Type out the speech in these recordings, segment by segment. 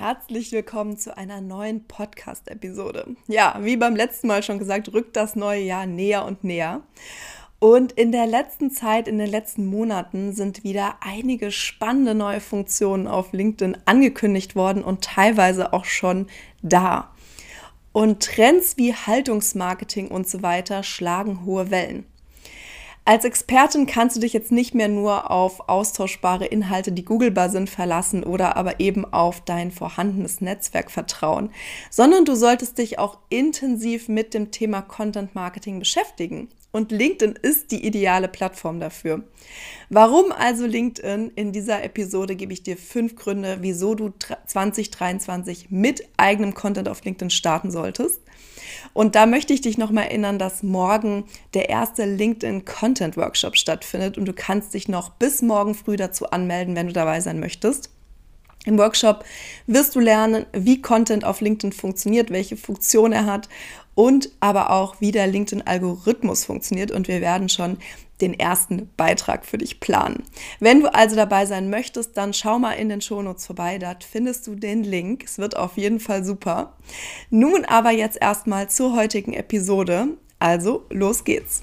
Herzlich willkommen zu einer neuen Podcast-Episode. Ja, wie beim letzten Mal schon gesagt, rückt das neue Jahr näher und näher. Und in der letzten Zeit, in den letzten Monaten sind wieder einige spannende neue Funktionen auf LinkedIn angekündigt worden und teilweise auch schon da. Und Trends wie Haltungsmarketing und so weiter schlagen hohe Wellen. Als Expertin kannst du dich jetzt nicht mehr nur auf austauschbare Inhalte, die googlebar sind, verlassen oder aber eben auf dein vorhandenes Netzwerk vertrauen, sondern du solltest dich auch intensiv mit dem Thema Content Marketing beschäftigen. Und LinkedIn ist die ideale Plattform dafür. Warum also LinkedIn? In dieser Episode gebe ich dir fünf Gründe, wieso du 2023 mit eigenem Content auf LinkedIn starten solltest. Und da möchte ich dich nochmal erinnern, dass morgen der erste LinkedIn Content Workshop stattfindet und du kannst dich noch bis morgen früh dazu anmelden, wenn du dabei sein möchtest. Im Workshop wirst du lernen, wie Content auf LinkedIn funktioniert, welche Funktion er hat und aber auch, wie der LinkedIn-Algorithmus funktioniert. Und wir werden schon den ersten Beitrag für dich planen. Wenn du also dabei sein möchtest, dann schau mal in den Shownotes vorbei. Dort findest du den Link. Es wird auf jeden Fall super. Nun aber jetzt erstmal zur heutigen Episode. Also, los geht's.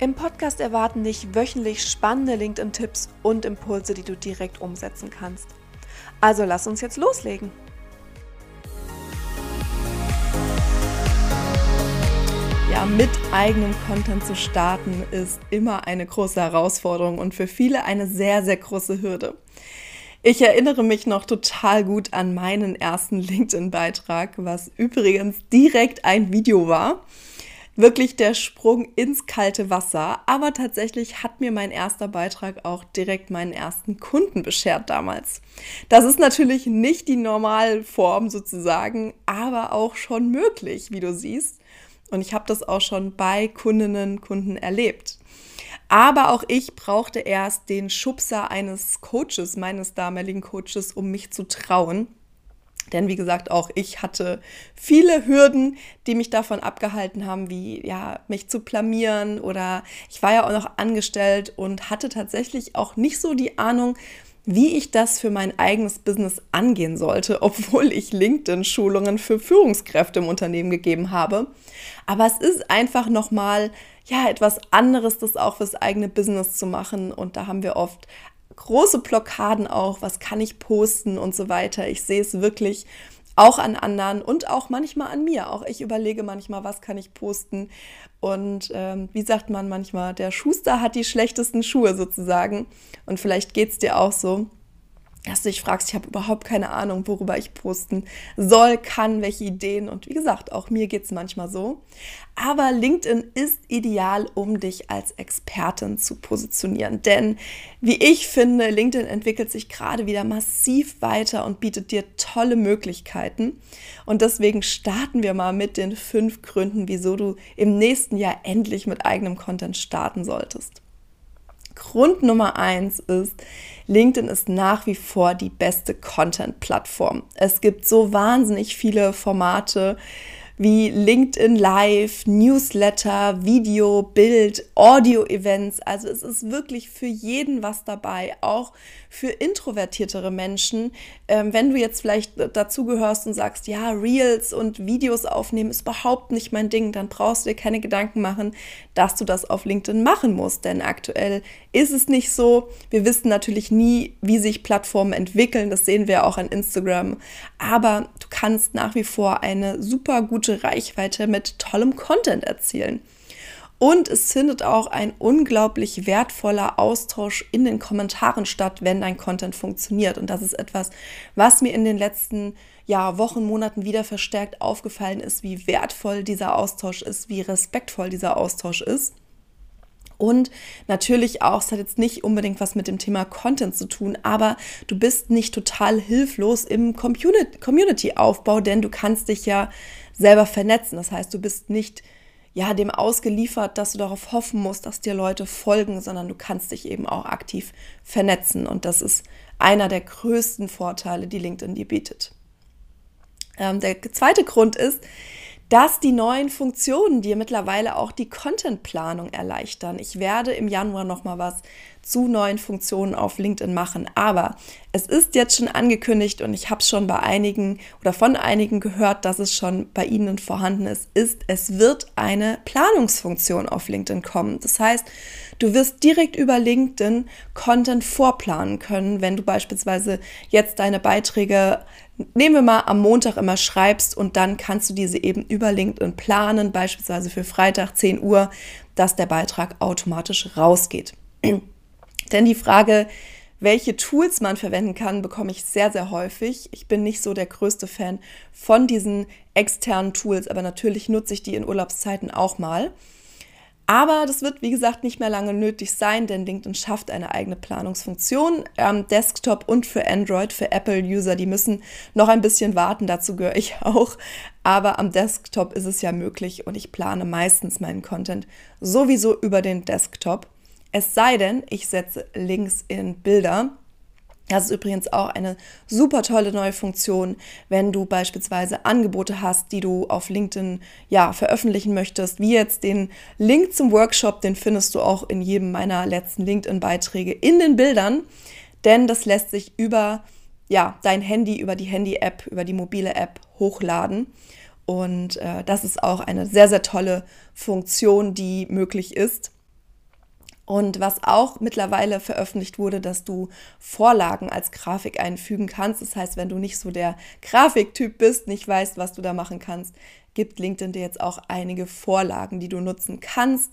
Im Podcast erwarten dich wöchentlich spannende LinkedIn-Tipps und Impulse, die du direkt umsetzen kannst. Also lass uns jetzt loslegen. Ja, mit eigenem Content zu starten ist immer eine große Herausforderung und für viele eine sehr, sehr große Hürde. Ich erinnere mich noch total gut an meinen ersten LinkedIn-Beitrag, was übrigens direkt ein Video war wirklich der Sprung ins kalte Wasser. Aber tatsächlich hat mir mein erster Beitrag auch direkt meinen ersten Kunden beschert damals. Das ist natürlich nicht die Normalform sozusagen, aber auch schon möglich, wie du siehst. Und ich habe das auch schon bei Kundinnen, Kunden erlebt. Aber auch ich brauchte erst den Schubser eines Coaches, meines damaligen Coaches, um mich zu trauen. Denn wie gesagt, auch ich hatte viele Hürden, die mich davon abgehalten haben, wie ja, mich zu blamieren oder ich war ja auch noch angestellt und hatte tatsächlich auch nicht so die Ahnung, wie ich das für mein eigenes Business angehen sollte, obwohl ich LinkedIn-Schulungen für Führungskräfte im Unternehmen gegeben habe. Aber es ist einfach nochmal ja etwas anderes, das auch fürs eigene Business zu machen. Und da haben wir oft große Blockaden auch, was kann ich posten und so weiter. Ich sehe es wirklich auch an anderen und auch manchmal an mir. Auch ich überlege manchmal, was kann ich posten. Und ähm, wie sagt man manchmal, der Schuster hat die schlechtesten Schuhe sozusagen. Und vielleicht geht es dir auch so dass du dich fragst, ich habe überhaupt keine Ahnung, worüber ich posten soll, kann, welche Ideen. Und wie gesagt, auch mir geht es manchmal so. Aber LinkedIn ist ideal, um dich als Expertin zu positionieren. Denn wie ich finde, LinkedIn entwickelt sich gerade wieder massiv weiter und bietet dir tolle Möglichkeiten. Und deswegen starten wir mal mit den fünf Gründen, wieso du im nächsten Jahr endlich mit eigenem Content starten solltest. Grund Nummer eins ist, LinkedIn ist nach wie vor die beste Content-Plattform. Es gibt so wahnsinnig viele Formate, wie LinkedIn Live, Newsletter, Video, Bild, Audio-Events. Also es ist wirklich für jeden was dabei, auch für introvertiertere Menschen. Ähm, wenn du jetzt vielleicht dazu gehörst und sagst, ja, Reels und Videos aufnehmen ist überhaupt nicht mein Ding, dann brauchst du dir keine Gedanken machen, dass du das auf LinkedIn machen musst. Denn aktuell ist es nicht so. Wir wissen natürlich nie, wie sich Plattformen entwickeln. Das sehen wir auch an Instagram. Aber du kannst nach wie vor eine super gute gute Reichweite mit tollem Content erzielen. Und es findet auch ein unglaublich wertvoller Austausch in den Kommentaren statt, wenn dein Content funktioniert. Und das ist etwas, was mir in den letzten ja, Wochen, Monaten wieder verstärkt aufgefallen ist, wie wertvoll dieser Austausch ist, wie respektvoll dieser Austausch ist. Und natürlich auch, es hat jetzt nicht unbedingt was mit dem Thema Content zu tun, aber du bist nicht total hilflos im Community-Aufbau, denn du kannst dich ja selber vernetzen. Das heißt, du bist nicht ja, dem ausgeliefert, dass du darauf hoffen musst, dass dir Leute folgen, sondern du kannst dich eben auch aktiv vernetzen. Und das ist einer der größten Vorteile, die LinkedIn dir bietet. Ähm, der zweite Grund ist, dass die neuen Funktionen dir mittlerweile auch die Contentplanung erleichtern. Ich werde im Januar noch mal was zu neuen Funktionen auf LinkedIn machen, aber es ist jetzt schon angekündigt und ich habe schon bei einigen oder von einigen gehört, dass es schon bei ihnen vorhanden ist, ist es wird eine Planungsfunktion auf LinkedIn kommen. Das heißt, du wirst direkt über LinkedIn Content vorplanen können, wenn du beispielsweise jetzt deine Beiträge nehmen wir mal am Montag immer schreibst und dann kannst du diese eben über LinkedIn planen, beispielsweise für Freitag 10 Uhr, dass der Beitrag automatisch rausgeht. Denn die Frage, welche Tools man verwenden kann, bekomme ich sehr, sehr häufig. Ich bin nicht so der größte Fan von diesen externen Tools, aber natürlich nutze ich die in Urlaubszeiten auch mal. Aber das wird, wie gesagt, nicht mehr lange nötig sein, denn LinkedIn schafft eine eigene Planungsfunktion am Desktop und für Android, für Apple-User. Die müssen noch ein bisschen warten, dazu gehöre ich auch. Aber am Desktop ist es ja möglich und ich plane meistens meinen Content sowieso über den Desktop. Es sei denn, ich setze Links in Bilder das ist übrigens auch eine super tolle neue Funktion, wenn du beispielsweise Angebote hast, die du auf LinkedIn ja veröffentlichen möchtest, wie jetzt den Link zum Workshop, den findest du auch in jedem meiner letzten LinkedIn Beiträge in den Bildern, denn das lässt sich über ja, dein Handy, über die Handy-App, über die mobile App hochladen. Und äh, das ist auch eine sehr, sehr tolle Funktion, die möglich ist. Und was auch mittlerweile veröffentlicht wurde, dass du Vorlagen als Grafik einfügen kannst. Das heißt, wenn du nicht so der Grafiktyp bist, nicht weißt, was du da machen kannst, gibt LinkedIn dir jetzt auch einige Vorlagen, die du nutzen kannst.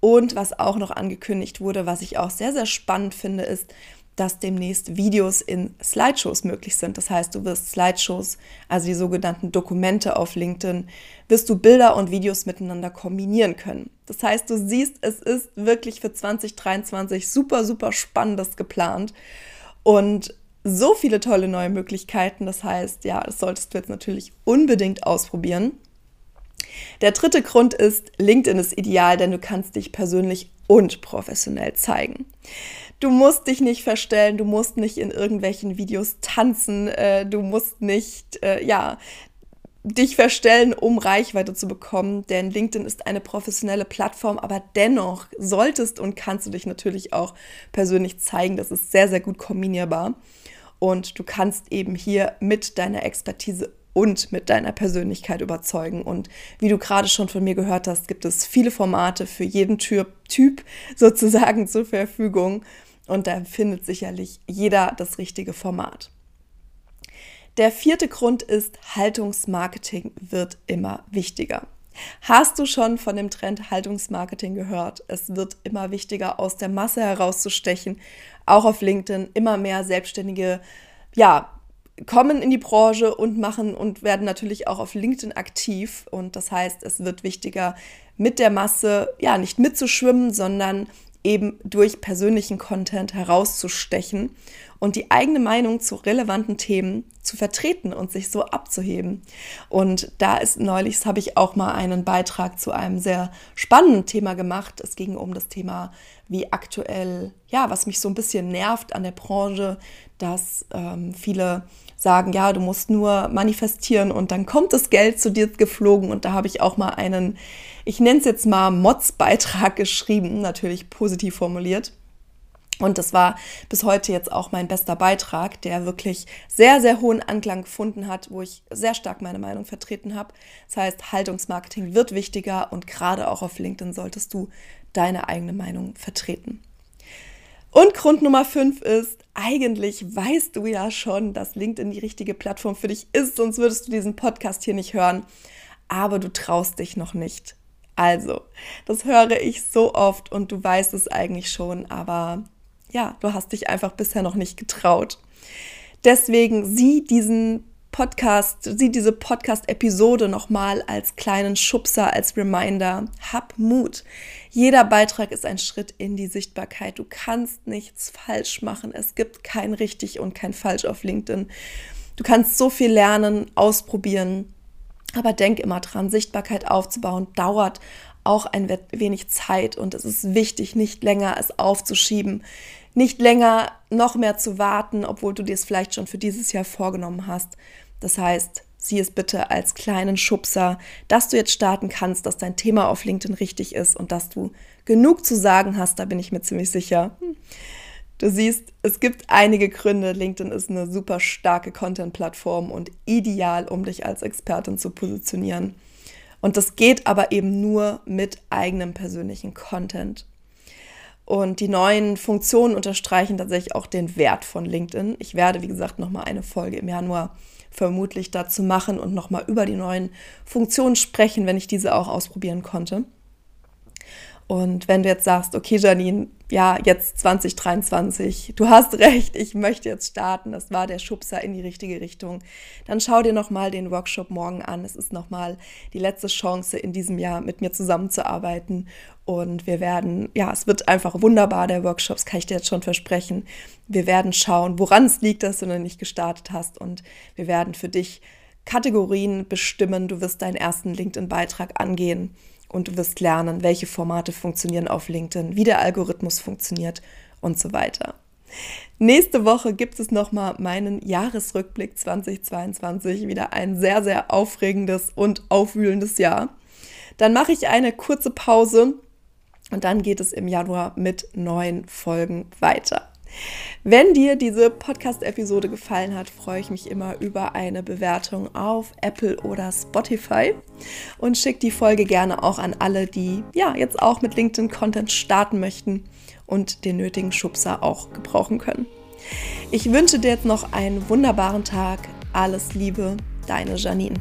Und was auch noch angekündigt wurde, was ich auch sehr, sehr spannend finde, ist, dass demnächst Videos in Slideshows möglich sind. Das heißt, du wirst Slideshows, also die sogenannten Dokumente auf LinkedIn, wirst du Bilder und Videos miteinander kombinieren können. Das heißt, du siehst, es ist wirklich für 2023 super, super spannendes geplant und so viele tolle neue Möglichkeiten. Das heißt, ja, das solltest du jetzt natürlich unbedingt ausprobieren. Der dritte Grund ist, LinkedIn ist ideal, denn du kannst dich persönlich und professionell zeigen. Du musst dich nicht verstellen, du musst nicht in irgendwelchen Videos tanzen, äh, du musst nicht, äh, ja, dich verstellen, um Reichweite zu bekommen, denn LinkedIn ist eine professionelle Plattform, aber dennoch solltest und kannst du dich natürlich auch persönlich zeigen. Das ist sehr, sehr gut kombinierbar. Und du kannst eben hier mit deiner Expertise und mit deiner Persönlichkeit überzeugen. Und wie du gerade schon von mir gehört hast, gibt es viele Formate für jeden Typ, typ sozusagen zur Verfügung. Und da findet sicherlich jeder das richtige Format. Der vierte Grund ist, Haltungsmarketing wird immer wichtiger. Hast du schon von dem Trend Haltungsmarketing gehört? Es wird immer wichtiger, aus der Masse herauszustechen. Auch auf LinkedIn immer mehr Selbstständige, ja, kommen in die Branche und machen und werden natürlich auch auf LinkedIn aktiv. Und das heißt, es wird wichtiger, mit der Masse, ja, nicht mitzuschwimmen, sondern eben durch persönlichen Content herauszustechen und die eigene Meinung zu relevanten Themen zu vertreten und sich so abzuheben. Und da ist neulich, habe ich auch mal einen Beitrag zu einem sehr spannenden Thema gemacht. Es ging um das Thema, wie aktuell, ja, was mich so ein bisschen nervt an der Branche, dass ähm, viele sagen, ja, du musst nur manifestieren und dann kommt das Geld zu dir geflogen. Und da habe ich auch mal einen, ich nenne es jetzt mal Mods-Beitrag geschrieben, natürlich positiv formuliert. Und das war bis heute jetzt auch mein bester Beitrag, der wirklich sehr, sehr hohen Anklang gefunden hat, wo ich sehr stark meine Meinung vertreten habe. Das heißt, Haltungsmarketing wird wichtiger und gerade auch auf LinkedIn solltest du deine eigene Meinung vertreten. Und Grund Nummer fünf ist, eigentlich weißt du ja schon, dass LinkedIn die richtige Plattform für dich ist, sonst würdest du diesen Podcast hier nicht hören. Aber du traust dich noch nicht. Also, das höre ich so oft und du weißt es eigentlich schon, aber ja, du hast dich einfach bisher noch nicht getraut. Deswegen sieh diesen Podcast, sieh diese Podcast-Episode nochmal als kleinen Schubser, als Reminder. Hab Mut. Jeder Beitrag ist ein Schritt in die Sichtbarkeit. Du kannst nichts falsch machen. Es gibt kein richtig und kein falsch auf LinkedIn. Du kannst so viel lernen, ausprobieren. Aber denk immer dran, Sichtbarkeit aufzubauen dauert auch ein wenig Zeit und es ist wichtig, nicht länger es aufzuschieben, nicht länger noch mehr zu warten, obwohl du dir es vielleicht schon für dieses Jahr vorgenommen hast. Das heißt, sieh es bitte als kleinen Schubser, dass du jetzt starten kannst, dass dein Thema auf LinkedIn richtig ist und dass du genug zu sagen hast, da bin ich mir ziemlich sicher. Du siehst, es gibt einige Gründe. LinkedIn ist eine super starke Content-Plattform und ideal, um dich als Expertin zu positionieren. Und das geht aber eben nur mit eigenem persönlichen Content. Und die neuen Funktionen unterstreichen tatsächlich auch den Wert von LinkedIn. Ich werde, wie gesagt, nochmal eine Folge im Januar vermutlich dazu machen und nochmal über die neuen Funktionen sprechen, wenn ich diese auch ausprobieren konnte. Und wenn du jetzt sagst, okay, Janine, ja, jetzt 2023, du hast recht, ich möchte jetzt starten, das war der Schubser in die richtige Richtung, dann schau dir nochmal den Workshop morgen an. Es ist nochmal die letzte Chance in diesem Jahr mit mir zusammenzuarbeiten. Und wir werden, ja, es wird einfach wunderbar, der Workshop, das kann ich dir jetzt schon versprechen. Wir werden schauen, woran es liegt, dass du noch nicht gestartet hast. Und wir werden für dich Kategorien bestimmen. Du wirst deinen ersten LinkedIn-Beitrag angehen und du wirst lernen, welche Formate funktionieren auf LinkedIn, wie der Algorithmus funktioniert und so weiter. Nächste Woche gibt es nochmal meinen Jahresrückblick 2022, wieder ein sehr, sehr aufregendes und aufwühlendes Jahr. Dann mache ich eine kurze Pause und dann geht es im Januar mit neuen Folgen weiter. Wenn dir diese Podcast-Episode gefallen hat, freue ich mich immer über eine Bewertung auf Apple oder Spotify und schick die Folge gerne auch an alle, die ja jetzt auch mit LinkedIn-Content starten möchten und den nötigen Schubser auch gebrauchen können. Ich wünsche dir jetzt noch einen wunderbaren Tag. Alles Liebe, deine Janine.